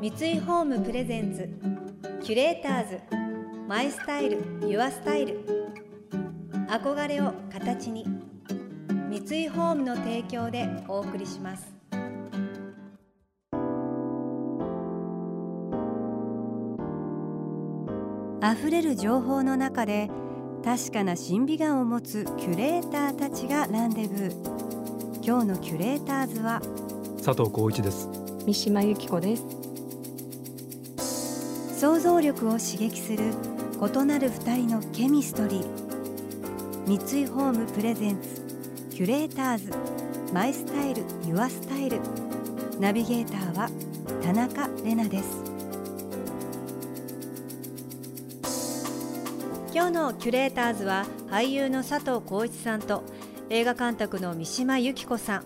三井ホームプレゼンツキュレーターズマイスタイルユアスタイル。憧れを形に三井ホームの提供でお送りします。溢れる情報の中で確かな審美眼を持つキュレーターたちがランデブー。今日のキュレーターズは佐藤浩一です。三島由紀子です想像力を刺激する異なる二人のケミストリー。三井ホームプレゼンツキュレーターズ。マイスタイルユアスタイル。ナビゲーターは田中れなです。今日のキュレーターズは俳優の佐藤浩市さんと映画監督の三島由紀子さん。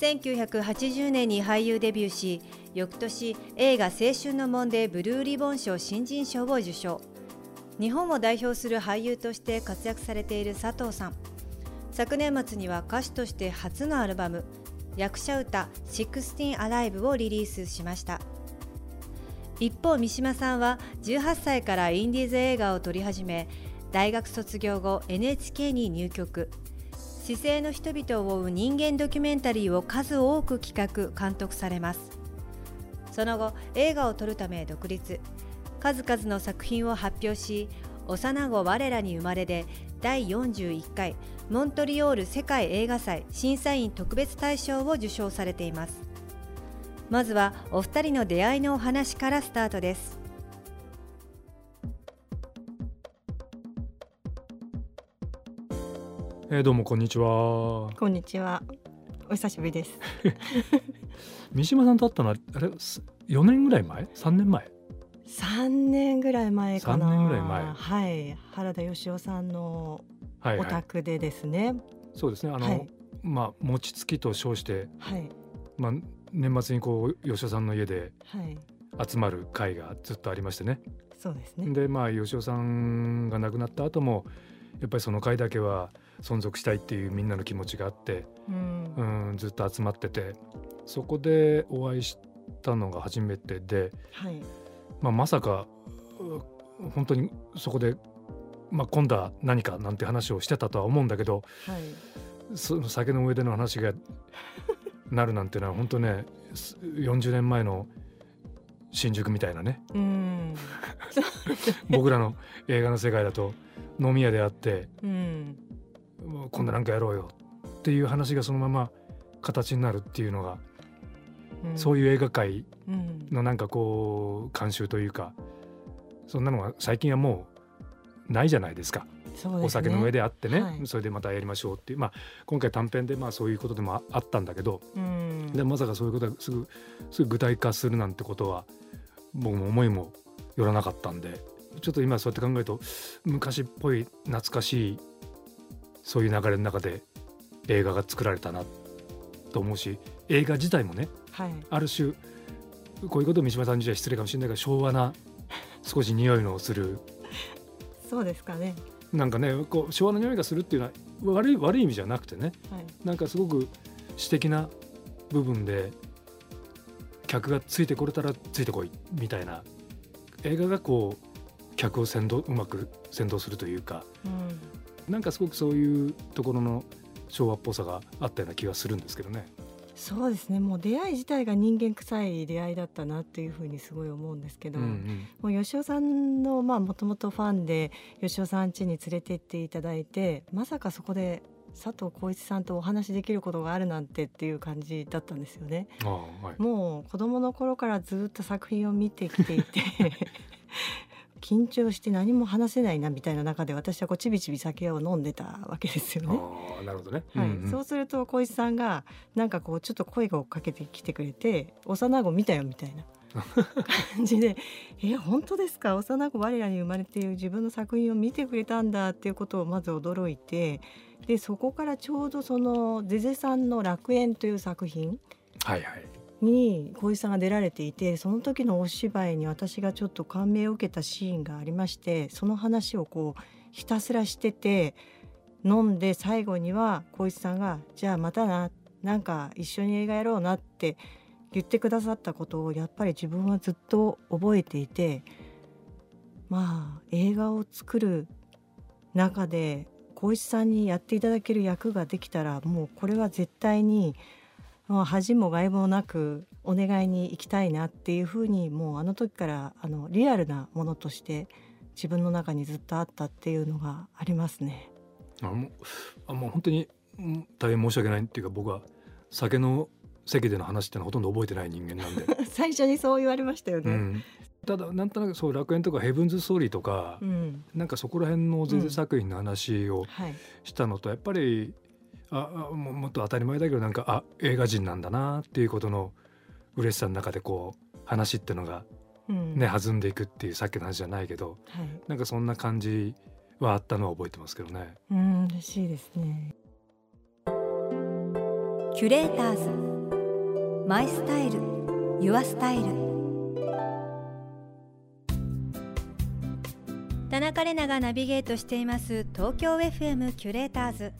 1980年に俳優デビューし翌年映画「青春の門」でブルーリボン賞新人賞を受賞。日本を代表する俳優として活躍されている佐藤さん。昨年末には歌手として初のアルバム「役者歌 16Alive」をリリースしました。一方三島さんは18歳からインディーズ映画を撮り始め大学卒業後 NHK に入局。姿勢の人々を追う人間ドキュメンタリーを数多く企画監督されます。その後映画を撮るため独立。数々の作品を発表し幼子我らに生まれで第41回モントリオール世界映画祭審査員特別大賞を受賞されています。まずはお二人の出会いのお話からスタートです。えー、どうもこんにちは。こんにちは。お久しぶりです 三島さんと会ったのはあれ4年ぐらい前？3年前？3年ぐらい前かな。3年ぐらい前。はい。原田芳雄さんのお宅でですね、はいはい、そうですね。あの、はい、まあ餅つきと称して、はい、まあ年末にこう吉尾さんの家で集まる会がずっとありましてね。そうですね。でまあ吉尾さんが亡くなった後もやっぱりその会だけは存続したいっていうみんなの気持ちがあって、うん、うんずっと集まっててそこでお会いしたのが初めてで、はい。まあ、まさか本当にそこで、まあ、今度は何かなんて話をしてたとは思うんだけど、はい、その酒の上での話がなるなんていうのは本当ね40年前の新宿みたいなね、うん、僕らの映画の世界だと飲み屋であって、うん、今度なんかやろうよっていう話がそのまま形になるっていうのが、うん、そういう映画界のなんかこう慣習というかそんなのは最近はもうないじゃないですか。ね、お酒の上であってね、はい、それでまたやりましょうっていう、まあ、今回短編でまあそういうことでもあったんだけど、うん、でまさかそういうことがすぐすぐ具体化するなんてことは僕も思いもよらなかったんでちょっと今そうやって考えると昔っぽい懐かしいそういう流れの中で映画が作られたなと思うし映画自体もね、はい、ある種こういうことを三島さんにじゃ失礼かもしれないけど昭和な少し匂いのするそうですかね。なんかねこう昭和の匂いがするっていうのは悪い悪い意味じゃなくてね、はい、なんかすごく詩的な部分で客がついてこれたらついてこいみたいな映画がこう客を先導うまく先導するというか、うん、なんかすごくそういうところの昭和っぽさがあったような気がするんですけどね。そうですねもう出会い自体が人間臭い出会いだったなっていうふうにすごい思うんですけど、うんうん、もう吉尾さんのまあもともとファンで吉尾さん家に連れて行っていただいてまさかそこで佐藤浩市さんとお話しできることがあるなんてっていう感じだったんですよね。はい、もう子供の頃からずっと作品を見てきていて緊張して何も話せないなみたいな中で私はこうちびちび酒を飲んでたわけですよね。あなるほどね、はい、うんうん、そうすると小石さんがなんかこうちょっと声をかけてきてくれて幼子見たよみたいな。感じで「え本当ですか？幼子我らに生まれている自分の作品を見てくれたんだ」っていうことをまず驚いてでそこからちょうどそのゼゼさんの「楽園」という作品、はいはい、に小石さんが出られていてその時のお芝居に私がちょっと感銘を受けたシーンがありましてその話をこうひたすらしてて飲んで最後には小石さんが「じゃあまたななんか一緒に映画やろうな」って言ってくださったことをやっぱり自分はずっと覚えていてまあ映画を作る中で光一さんにやっていただける役ができたらもうこれは絶対にもう恥も外もなくお願いに行きたいなっていうふうにもうあの時からあのリアルなものとして自分の中にずっとあったっていうのがありますね。あもうあもう本当にうん大変申し訳ない。っていうか僕は酒の席での話ってのはほとんど覚えてない人間なんで、最初にそう言われましたよね。うん、ただなんとなくそう楽園とかヘブンズ・ストーリーとか、うん。なんかそこら辺の全然作品の話をはい、したのとやっぱりああももっと当たり前だけどなんかあ映画人なんだなっていうことの嬉しさの中でこう話ってのがうん。ね、弾んでいくっていうさっきの話じゃないけどはい、なんかそんな感じはあったのは覚えてますけどね。うん嬉しいですね。キュレーターズ。マイスタイル。ユアスタイル。田中れながナビゲートしています東京 FM キュレーターズ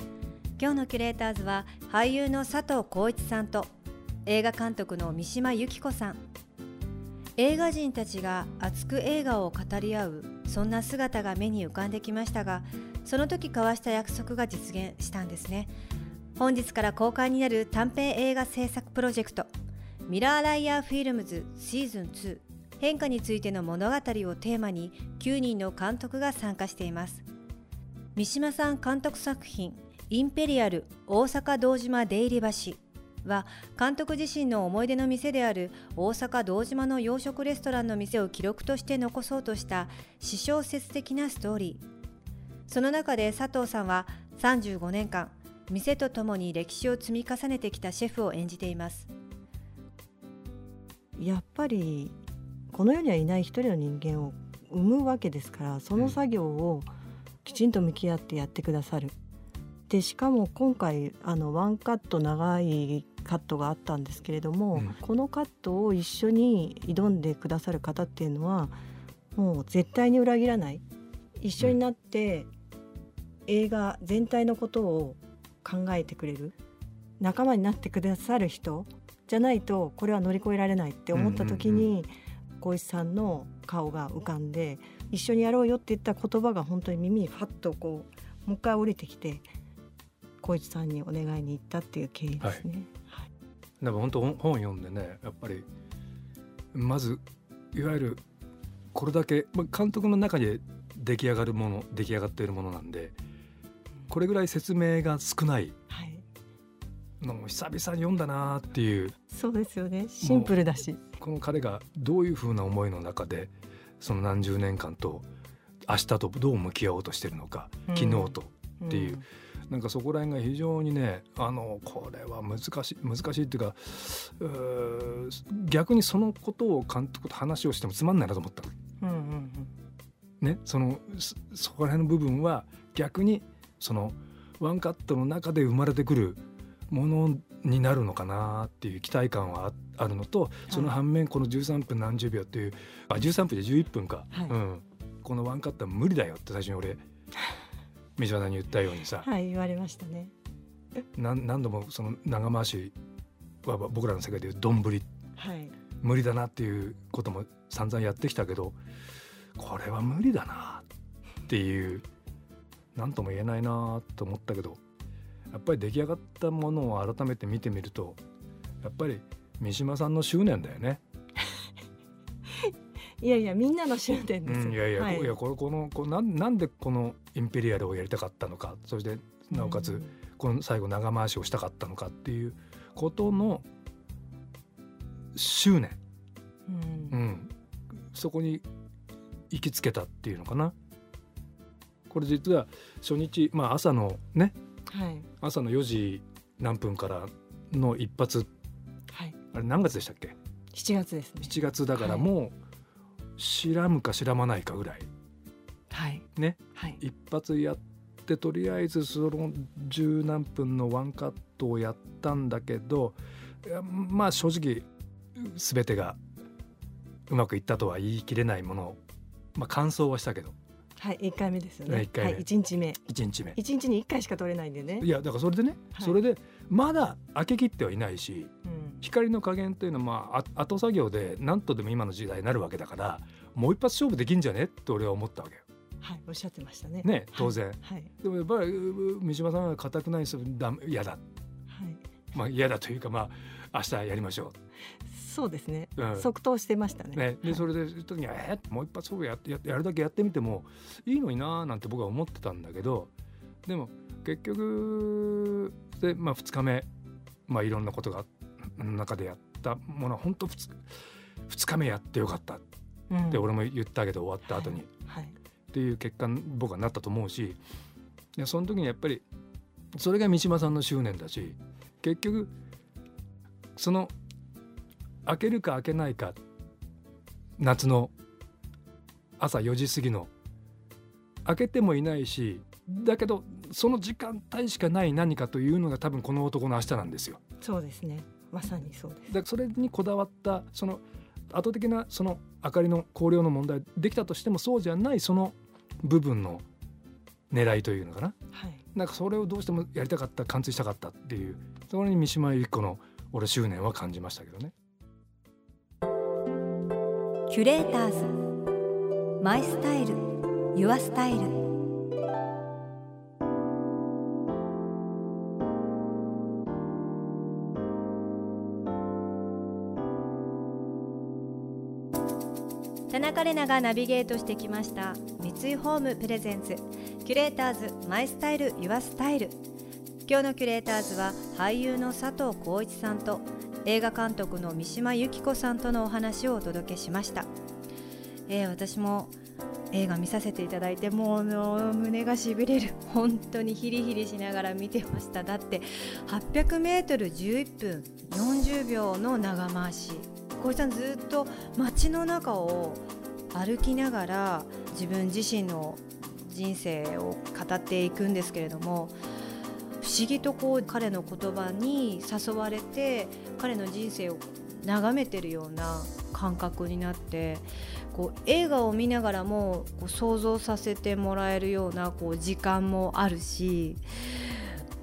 今日のキュレーターズは俳優の佐藤浩市さんと映画監督の三島由紀子さん。映画人たちが熱く映画を語り合うそんな姿が目に浮かんできましたがその時交わした約束が実現したんですね。本日から公開になる短編映画制作プロジェクトミラーライヤーフィルムズシーズン2変化についての物語をテーマに9人の監督が参加しています。三島さん監督作品インペリアル大阪堂島出入り橋は監督自身の思い出の店である大阪堂島の洋食レストランの店を記録として残そうとした私小説的なストーリーその中で佐藤さんは35年間店とともに歴史を積み重ねてきたシェフを演じていますやっぱりこの世にはいない一人の人間を生むわけですからその作業をきちんと向き合ってやってくださる。でしかも今回あのワンカット長いカットがあったんですけれども、うん。このカットを一緒に挑んでくださる方っていうのはもう絶対に裏切らない。一緒になって映画全体のことを考えてくれる。仲間になってくださる人じゃないとこれは乗り越えられないって思った時に小石さんの顔が浮かんで一緒にやろうよって言った言葉が本当に耳にファッとこうもう一回降りてきて小石さんにお願いに行ったっていう経緯ですね。はい。でも本当本本読んでねやっぱりまずいわゆるこれだけまあ監督の中で出来上がるもの出来上がっているものなんでこれぐらい説明が少ないはい、のも久々に読んだなっていうそうですよね。シンプルだし。この彼がどういうふうな思いの中でその何十年間と明日とどう向き合おうとしてるのか、うん。昨日とっていううんなんかそこら辺が非常にねあのこれは難しい難しいっていうかうー逆にそのことを監督と話をしてもつまんないなと思ったの。うんうんねそのそそこら辺の部分は逆にそのワンカットの中で生まれてくるものになるのかなっていう期待感はああるのとその反面この13分何十秒っていうあ13分で11分か、はい。うん、このワンカットは無理だよって最初に俺三島さんに言ったようにさはい言われましたね。何何度もその長回しは僕らの世界でいうどんぶりはい無理だなっていうことも散々やってきたけどこれは無理だなっていう何とも言えないなと思ったけどやっぱり出来上がったものを改めて見てみるとやっぱり三島さんの執念だよね。いやいやみんなの執念です。うん、いやいや、はい。い、やこれこのこうなんなんでこのインペリアルをやりたかったのかそしてなおかつ、この最後長回しをしたかったのかっていうことの執念、うん。うん、そこに行きつけたっていうのかな。これ実は初日、まあ、朝のねはい。朝の4時何分からの一発。はい。あれ何月でしたっけ？7月ですね。7月だからはい。もう知らむか知らまないかぐらい。はい。ね。はい。一発やってとりあえずその十何分のワンカットをやったんだけどまあ正直全てがうまくいったとは言い切れないものを、まあ、感想はしたけど。はい一回目ですよね。一回目。はい一日目。1日目。一日に一回しか取れないんでね。い。やだからそれでね、はい。それでまだ開けきってはいないしうん光の加減というのはまああ後作業で何とでも今の時代になるわけだからもう一発勝負できんじゃねって俺は思ったわけよ。はい、おっしゃってましたね。ね当然、はい、はい、でもやっぱり三島さんは固くないですだ嫌だ、はい、まあ嫌だというかまあ明日やりましょう。そうですね、うん、即答してましたね。ねで、それで時にえもう一発そうやややるだけやってみてもいいのにななんて僕は思ってたんだけどでも結局で、まあ、2日目、まあ、いろんなことが中でやったものは本当 2, 2日目やってよかった。って俺も言ったけど、終わった後に、はい、はい、っていう結果僕はなったと思うしいやその時にやっぱりそれが三島さんの執念だし結局その開けるか開けないか夏の朝4時過ぎの開けてもいないしだけどその時間帯しかない何かというのが多分この男の明日なんですよ。そうですねまさにそうです。だそれにこだわったその圧倒的なその明かりの光量の問題できたとしてもそうじゃないその部分の狙いというのかな、はい、なんかそれをどうしてもやりたかった貫通したかったっていうそれに三島由紀子の俺執念は感じましたけどね。キュレーターズ。マイスタイル。ユアスタイル中れながナビゲートしてきました三井ホームプレゼンツキュレーターズマイスタイルユアスタイル。今日のキュレーターズは俳優の佐藤浩一さんと映画監督の三島由紀子さんとのお話をお届けしました、えー、私も映画見させていただいてもう胸がしびれる。本当にヒリヒリしながら見てました。だって 800m11 分40秒の長回し。小石さんずっと街の中を歩きながら自分自身の人生を語っていくんですけれども不思議とこう彼の言葉に誘われて彼の人生を眺めてるような感覚になってこう映画を見ながらもこう想像させてもらえるようなこう時間もあるし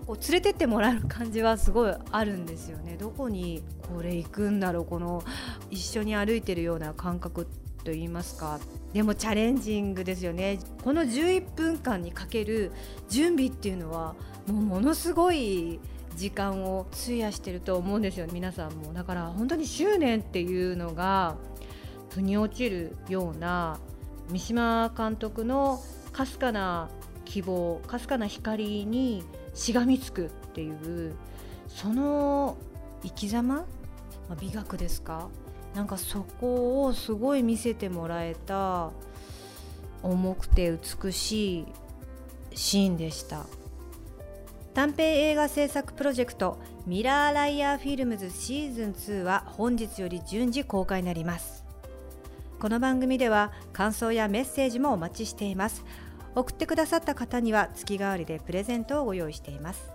こう連れてってもらえる感じはすごいあるんですよね。どこにこれ行くんだろうこの一緒に歩いてるような感覚と言いますか。でもチャレンジングですよね。この11分間にかける準備っていうのはもうものすごい時間を費やしてると思うんですよ。皆さんも。だから本当に執念っていうのが腑に落ちるような三島監督のかすかな希望かすかな光にしがみつくっていうその生き様、ま、美学ですか？なんかそこをすごい見せてもらえた重くて美しいシーンでした。短編映画制作プロジェクトミラーライヤーフィルムズシーズン2は本日より順次公開になります。この番組では感想やメッセージもお待ちしています。送ってくださった方には月替わりでプレゼントをご用意しています。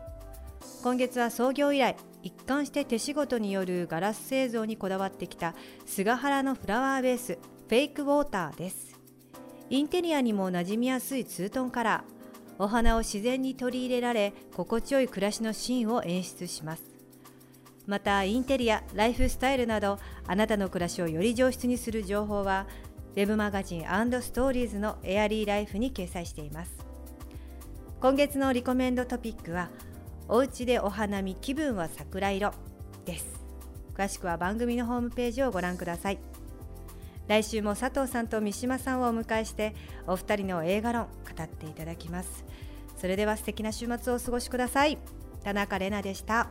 今月は創業以来一貫して手仕事によるガラス製造にこだわってきた菅原のフラワーベースフェイクウォーターです。インテリアにも馴染みやすいツートンカラー。お花を自然に取り入れられ心地よい暮らしのシーンを演出します。またインテリアライフスタイルなどあなたの暮らしをより上質にする情報はウェブマガジンストーリーズのエアリーライフに掲載しています。今月のリコメンドトピックはおうちでお花見気分は桜色です。詳しくは番組のホームページをご覧ください。来週も佐藤さんと三島さんをお迎えしてお二人の映画論語っていただきます。それでは素敵な週末をお過ごしください。田中れなでした。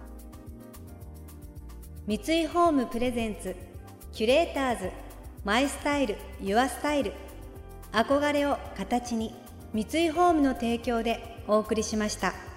三井ホームプレゼンツキュレーターズマイスタイルユアスタイル。憧れを形に三井ホームの提供でお送りしました。